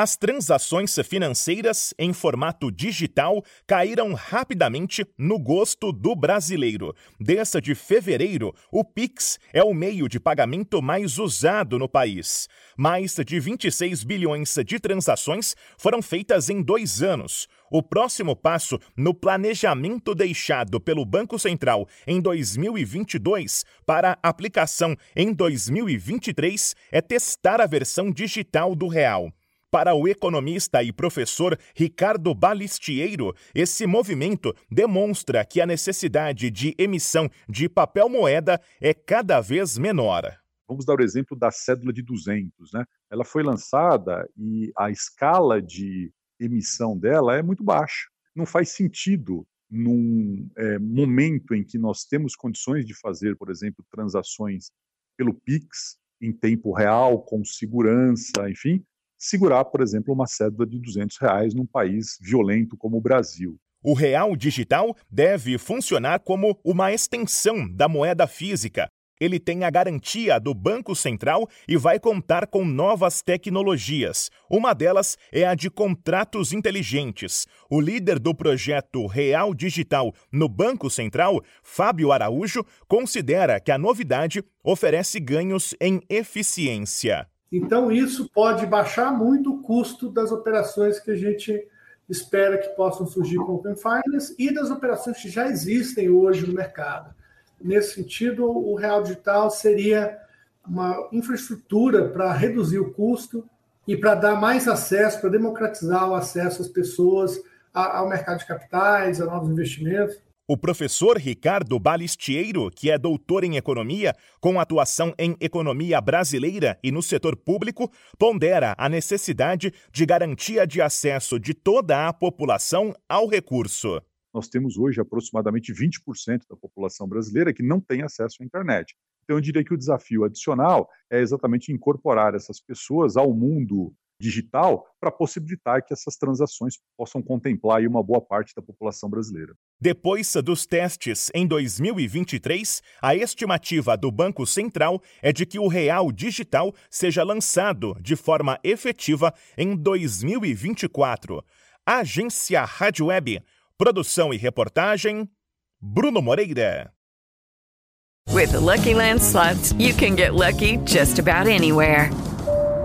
As transações financeiras em formato digital caíram rapidamente no gosto do brasileiro. Desde fevereiro, o Pix é o meio de pagamento mais usado no país. Mais de 26 bilhões de transações foram feitas em dois anos. O próximo passo no planejamento deixado pelo Banco Central em 2022 para aplicação em 2023 é testar a versão digital do real. Para o economista e professor Ricardo Balistieiro, esse movimento demonstra que a necessidade de emissão de papel moeda é cada vez menor. Vamos dar o exemplo da cédula de 200. Né? Ela foi lançada e a escala de emissão dela é muito baixa. Não faz sentido num é, momento em que nós temos condições de fazer, por exemplo, transações pelo Pix em tempo real, com segurança, enfim, segurar, por exemplo, uma cédula de 200 reais num país violento como o Brasil. O real digital deve funcionar como uma extensão da moeda física. Ele tem a garantia do Banco Central e vai contar com novas tecnologias. Uma delas é a de contratos inteligentes. O líder do projeto Real Digital no Banco Central, Fábio Araújo, considera que a novidade oferece ganhos em eficiência. Então, isso pode baixar muito o custo das operações que a gente espera que possam surgir com o Open Finance e das operações que já existem hoje no mercado. Nesse sentido, o Real Digital seria uma infraestrutura para reduzir o custo e para dar mais acesso, para democratizar o acesso às pessoas ao mercado de capitais, a novos investimentos. O professor Ricardo Balistieiro, que é doutor em economia, com atuação em economia brasileira e no setor público, pondera a necessidade de garantia de acesso de toda a população ao recurso. Nós temos hoje aproximadamente 20% da população brasileira que não tem acesso à internet. Então, eu diria que o desafio adicional é exatamente incorporar essas pessoas ao mundo digital para possibilitar que essas transações possam contemplar uma boa parte da população brasileira. Depois dos testes em 2023, a estimativa do Banco Central é de que o real digital seja lançado de forma efetiva em 2024. Agência Rádio Web. Produção e reportagem Bruno Moreira. With the Lucky Land slots, you can get lucky just about anywhere.